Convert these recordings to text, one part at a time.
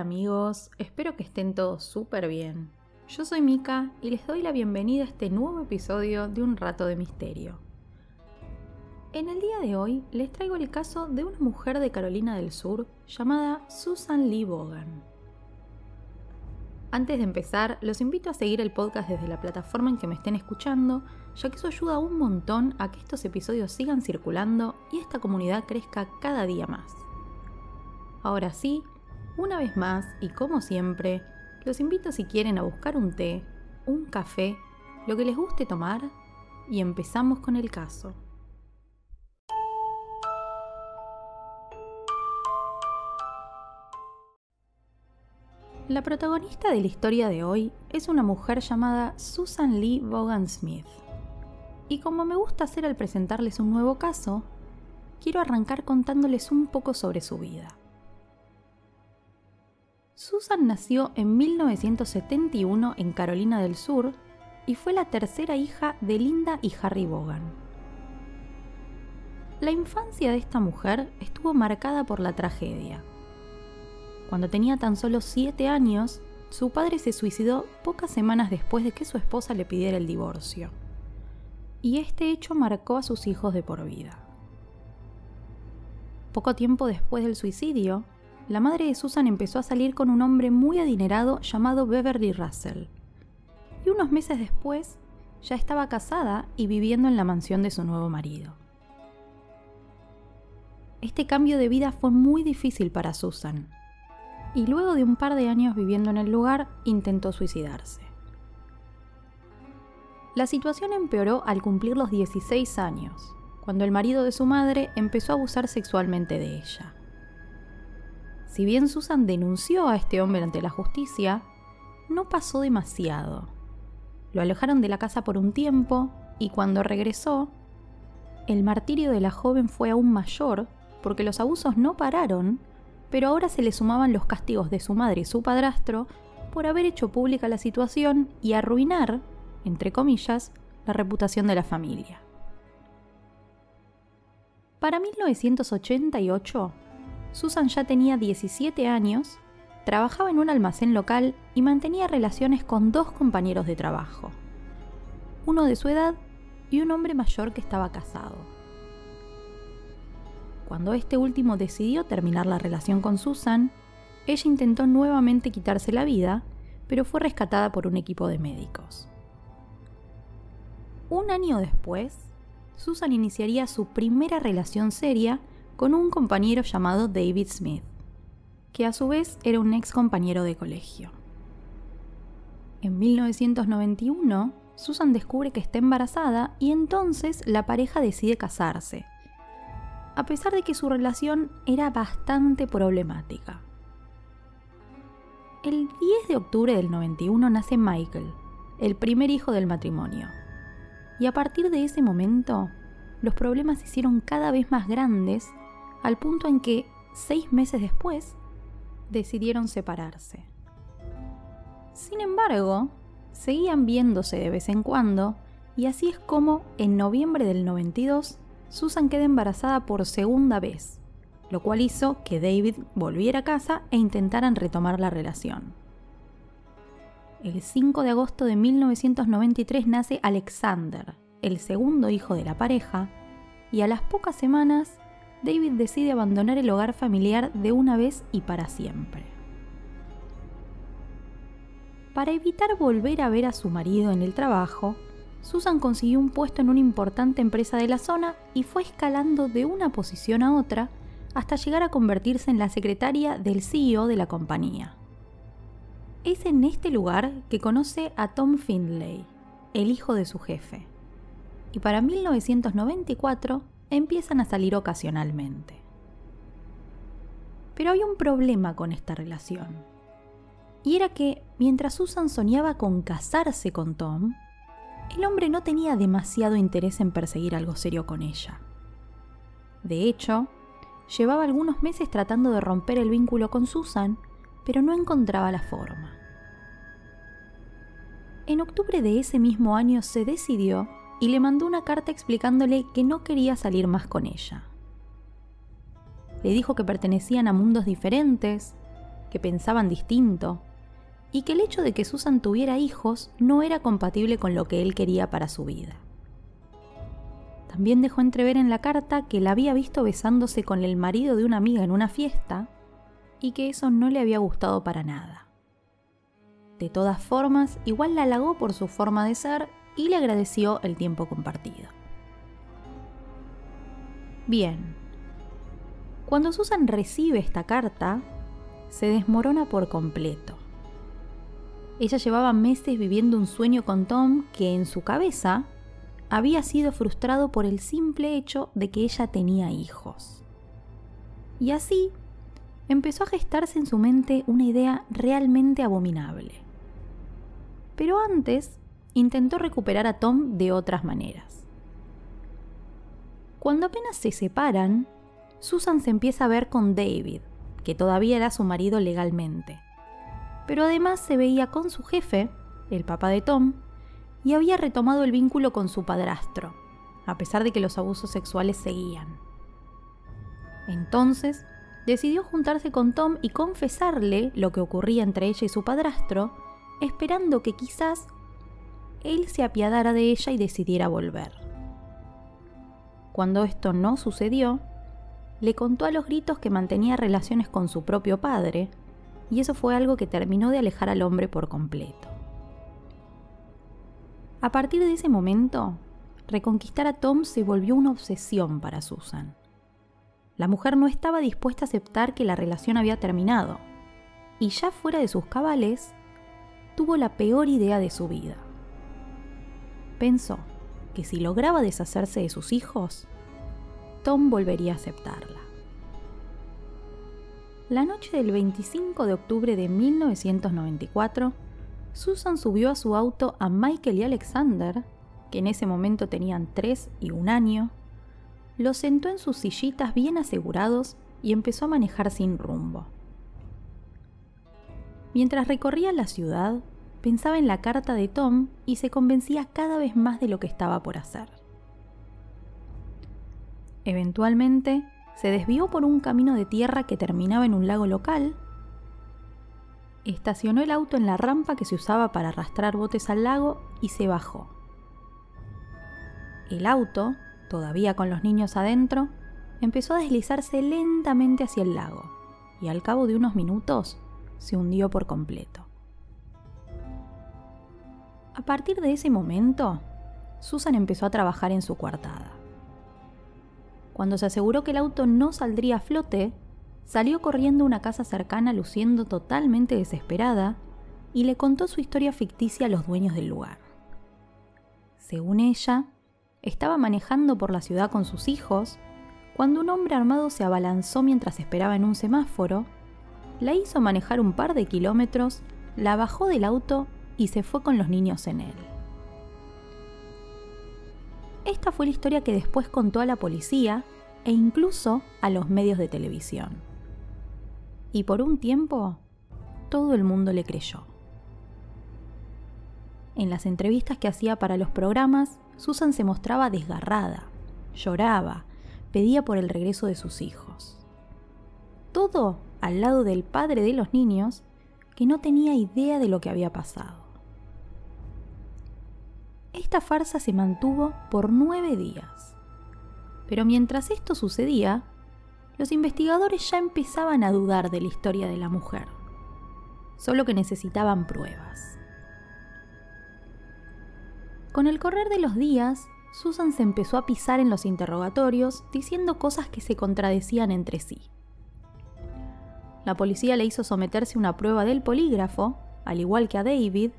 Amigos, espero que estén todos súper bien. Yo soy Mika y les doy la bienvenida a este nuevo episodio de Un Rato de Misterio. En el día de hoy les traigo el caso de una mujer de Carolina del Sur llamada Susan Lee Bogan. Antes de empezar, los invito a seguir el podcast desde la plataforma en que me estén escuchando, ya que eso ayuda un montón a que estos episodios sigan circulando y esta comunidad crezca cada día más. Ahora sí, una vez más, y como siempre, los invito si quieren a buscar un té, un café, lo que les guste tomar, y empezamos con el caso. La protagonista de la historia de hoy es una mujer llamada Susan Lee Vaughan Smith. Y como me gusta hacer al presentarles un nuevo caso, quiero arrancar contándoles un poco sobre su vida. Susan nació en 1971 en Carolina del Sur y fue la tercera hija de Linda y Harry Vaughan. La infancia de esta mujer estuvo marcada por la tragedia. Cuando tenía tan solo 7 años, su padre se suicidó pocas semanas después de que su esposa le pidiera el divorcio. Y este hecho marcó a sus hijos de por vida. Poco tiempo después del suicidio, la madre de Susan empezó a salir con un hombre muy adinerado llamado Beverly Russell. Y unos meses después ya estaba casada y viviendo en la mansión de su nuevo marido. Este cambio de vida fue muy difícil para Susan, y luego de un par de años viviendo en el lugar intentó suicidarse. La situación empeoró al cumplir los 16 años, cuando el marido de su madre empezó a abusar sexualmente de ella. Si bien Susan denunció a este hombre ante la justicia, no pasó demasiado. Lo alojaron de la casa por un tiempo y cuando regresó, el martirio de la joven fue aún mayor porque los abusos no pararon, pero ahora se le sumaban los castigos de su madre y su padrastro por haber hecho pública la situación y arruinar, entre comillas, la reputación de la familia. Para 1988, Susan ya tenía 17 años, trabajaba en un almacén local y mantenía relaciones con dos compañeros de trabajo, uno de su edad y un hombre mayor que estaba casado. Cuando este último decidió terminar la relación con Susan, ella intentó nuevamente quitarse la vida, pero fue rescatada por un equipo de médicos. Un año después, Susan iniciaría su primera relación seria con un compañero llamado David Smith, que a su vez era un ex compañero de colegio. En 1991, Susan descubre que está embarazada y entonces la pareja decide casarse, a pesar de que su relación era bastante problemática. El 10 de octubre del 91 nace Michael, el primer hijo del matrimonio. Y a partir de ese momento, los problemas se hicieron cada vez más grandes al punto en que, seis meses después, decidieron separarse. Sin embargo, seguían viéndose de vez en cuando, y así es como, en noviembre del 92, Susan queda embarazada por segunda vez, lo cual hizo que David volviera a casa e intentaran retomar la relación. El 5 de agosto de 1993 nace Alexander, el segundo hijo de la pareja, y a las pocas semanas David decide abandonar el hogar familiar de una vez y para siempre. Para evitar volver a ver a su marido en el trabajo, Susan consiguió un puesto en una importante empresa de la zona y fue escalando de una posición a otra hasta llegar a convertirse en la secretaria del CEO de la compañía. Es en este lugar que conoce a Tom Findlay, el hijo de su jefe. Y para 1994 empiezan a salir ocasionalmente. Pero hay un problema con esta relación. Y era que mientras Susan soñaba con casarse con Tom, el hombre no tenía demasiado interés en perseguir algo serio con ella. De hecho, llevaba algunos meses tratando de romper el vínculo con Susan, pero no encontraba la forma. En octubre de ese mismo año se decidió y le mandó una carta explicándole que no quería salir más con ella. Le dijo que pertenecían a mundos diferentes, que pensaban distinto, y que el hecho de que Susan tuviera hijos no era compatible con lo que él quería para su vida. También dejó entrever en la carta que la había visto besándose con el marido de una amiga en una fiesta y que eso no le había gustado para nada. De todas formas, igual la halagó por su forma de ser y le agradeció el tiempo compartido. Bien, cuando Susan recibe esta carta, se desmorona por completo. Ella llevaba meses viviendo un sueño con Tom que en su cabeza había sido frustrado por el simple hecho de que ella tenía hijos. Y así empezó a gestarse en su mente una idea realmente abominable. Pero antes intentó recuperar a Tom de otras maneras. Cuando apenas se separan, Susan se empieza a ver con David, que todavía era su marido legalmente pero además se veía con su jefe, el papá de Tom, y había retomado el vínculo con su padrastro, a pesar de que los abusos sexuales seguían. Entonces, decidió juntarse con Tom y confesarle lo que ocurría entre ella y su padrastro, esperando que quizás él se apiadara de ella y decidiera volver. Cuando esto no sucedió, le contó a los gritos que mantenía relaciones con su propio padre, y eso fue algo que terminó de alejar al hombre por completo. A partir de ese momento, reconquistar a Tom se volvió una obsesión para Susan. La mujer no estaba dispuesta a aceptar que la relación había terminado, y ya fuera de sus cabales, tuvo la peor idea de su vida. Pensó que si lograba deshacerse de sus hijos, Tom volvería a aceptarla. La noche del 25 de octubre de 1994, Susan subió a su auto a Michael y Alexander, que en ese momento tenían 3 y un año, los sentó en sus sillitas bien asegurados y empezó a manejar sin rumbo. Mientras recorría la ciudad, pensaba en la carta de Tom y se convencía cada vez más de lo que estaba por hacer. Eventualmente, se desvió por un camino de tierra que terminaba en un lago local, estacionó el auto en la rampa que se usaba para arrastrar botes al lago y se bajó. El auto, todavía con los niños adentro, empezó a deslizarse lentamente hacia el lago y al cabo de unos minutos se hundió por completo. A partir de ese momento, Susan empezó a trabajar en su coartada. Cuando se aseguró que el auto no saldría a flote, salió corriendo a una casa cercana luciendo totalmente desesperada y le contó su historia ficticia a los dueños del lugar. Según ella, estaba manejando por la ciudad con sus hijos cuando un hombre armado se abalanzó mientras esperaba en un semáforo, la hizo manejar un par de kilómetros, la bajó del auto y se fue con los niños en él. Esta fue la historia que después contó a la policía e incluso a los medios de televisión. Y por un tiempo, todo el mundo le creyó. En las entrevistas que hacía para los programas, Susan se mostraba desgarrada, lloraba, pedía por el regreso de sus hijos. Todo al lado del padre de los niños, que no tenía idea de lo que había pasado. Esta farsa se mantuvo por nueve días. Pero mientras esto sucedía, los investigadores ya empezaban a dudar de la historia de la mujer, solo que necesitaban pruebas. Con el correr de los días, Susan se empezó a pisar en los interrogatorios diciendo cosas que se contradecían entre sí. La policía le hizo someterse a una prueba del polígrafo, al igual que a David,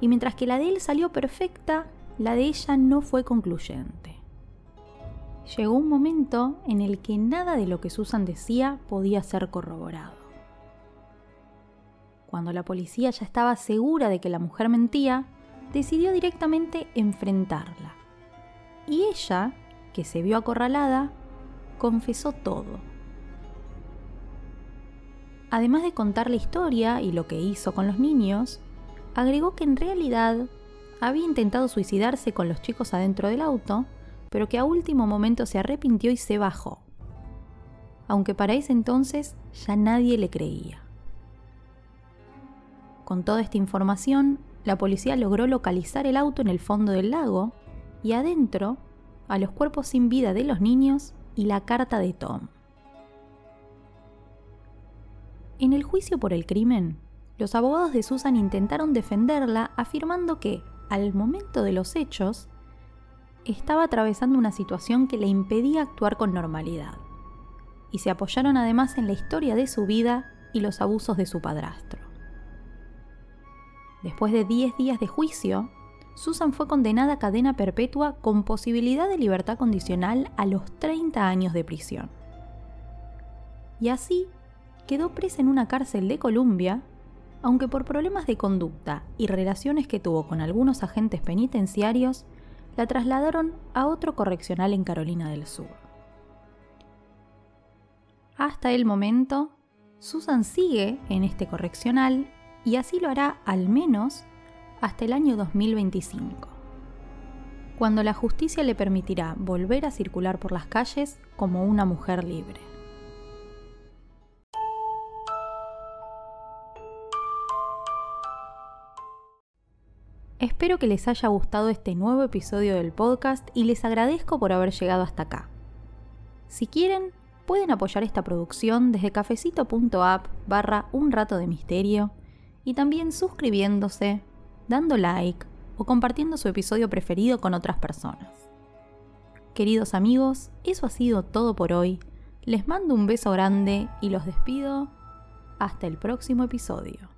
y mientras que la de él salió perfecta, la de ella no fue concluyente. Llegó un momento en el que nada de lo que Susan decía podía ser corroborado. cuando la policía ya estaba segura de que la mujer mentía, decidió directamente enfrentarla. Y ella, que se vio acorralada, confesó todo. Además de contar la historia y lo que hizo con los niños, agregó que en realidad había intentado suicidarse con los chicos adentro del auto, pero que a último momento se arrepintió y se bajó. Aunque para ese entonces ya nadie le creía. Con toda esta información, la policía logró localizar el auto en el fondo del lago y adentro a los cuerpos sin vida de los niños y la carta de Tom. En el juicio por el crimen, los abogados de Susan intentaron defenderla afirmando que, al momento de los hechos, estaba atravesando una situación que le impedía actuar con normalidad, y se apoyaron además en la historia de su vida y los abusos de su padrastro. Después de 10 días de juicio, Susan fue condenada a cadena perpetua con posibilidad de libertad condicional a los 30 años de prisión. Y así quedó presa en una cárcel de Columbia, aunque por problemas de conducta y relaciones que tuvo con algunos agentes penitenciarios, la trasladaron a otro correccional en Carolina del Sur. Hasta el momento, Susan sigue en este correccional y así lo hará al menos hasta el año 2025, cuando la justicia le permitirá volver a circular por las calles como una mujer libre. Espero que les haya gustado este nuevo episodio del podcast y les agradezco por haber llegado hasta acá. Si quieren, pueden apoyar esta producción desde cafecito.app barra un rato de misterio y también suscribiéndose, dando like o compartiendo su episodio preferido con otras personas. Queridos amigos, eso ha sido todo por hoy. Les mando un beso grande y los despido hasta el próximo episodio.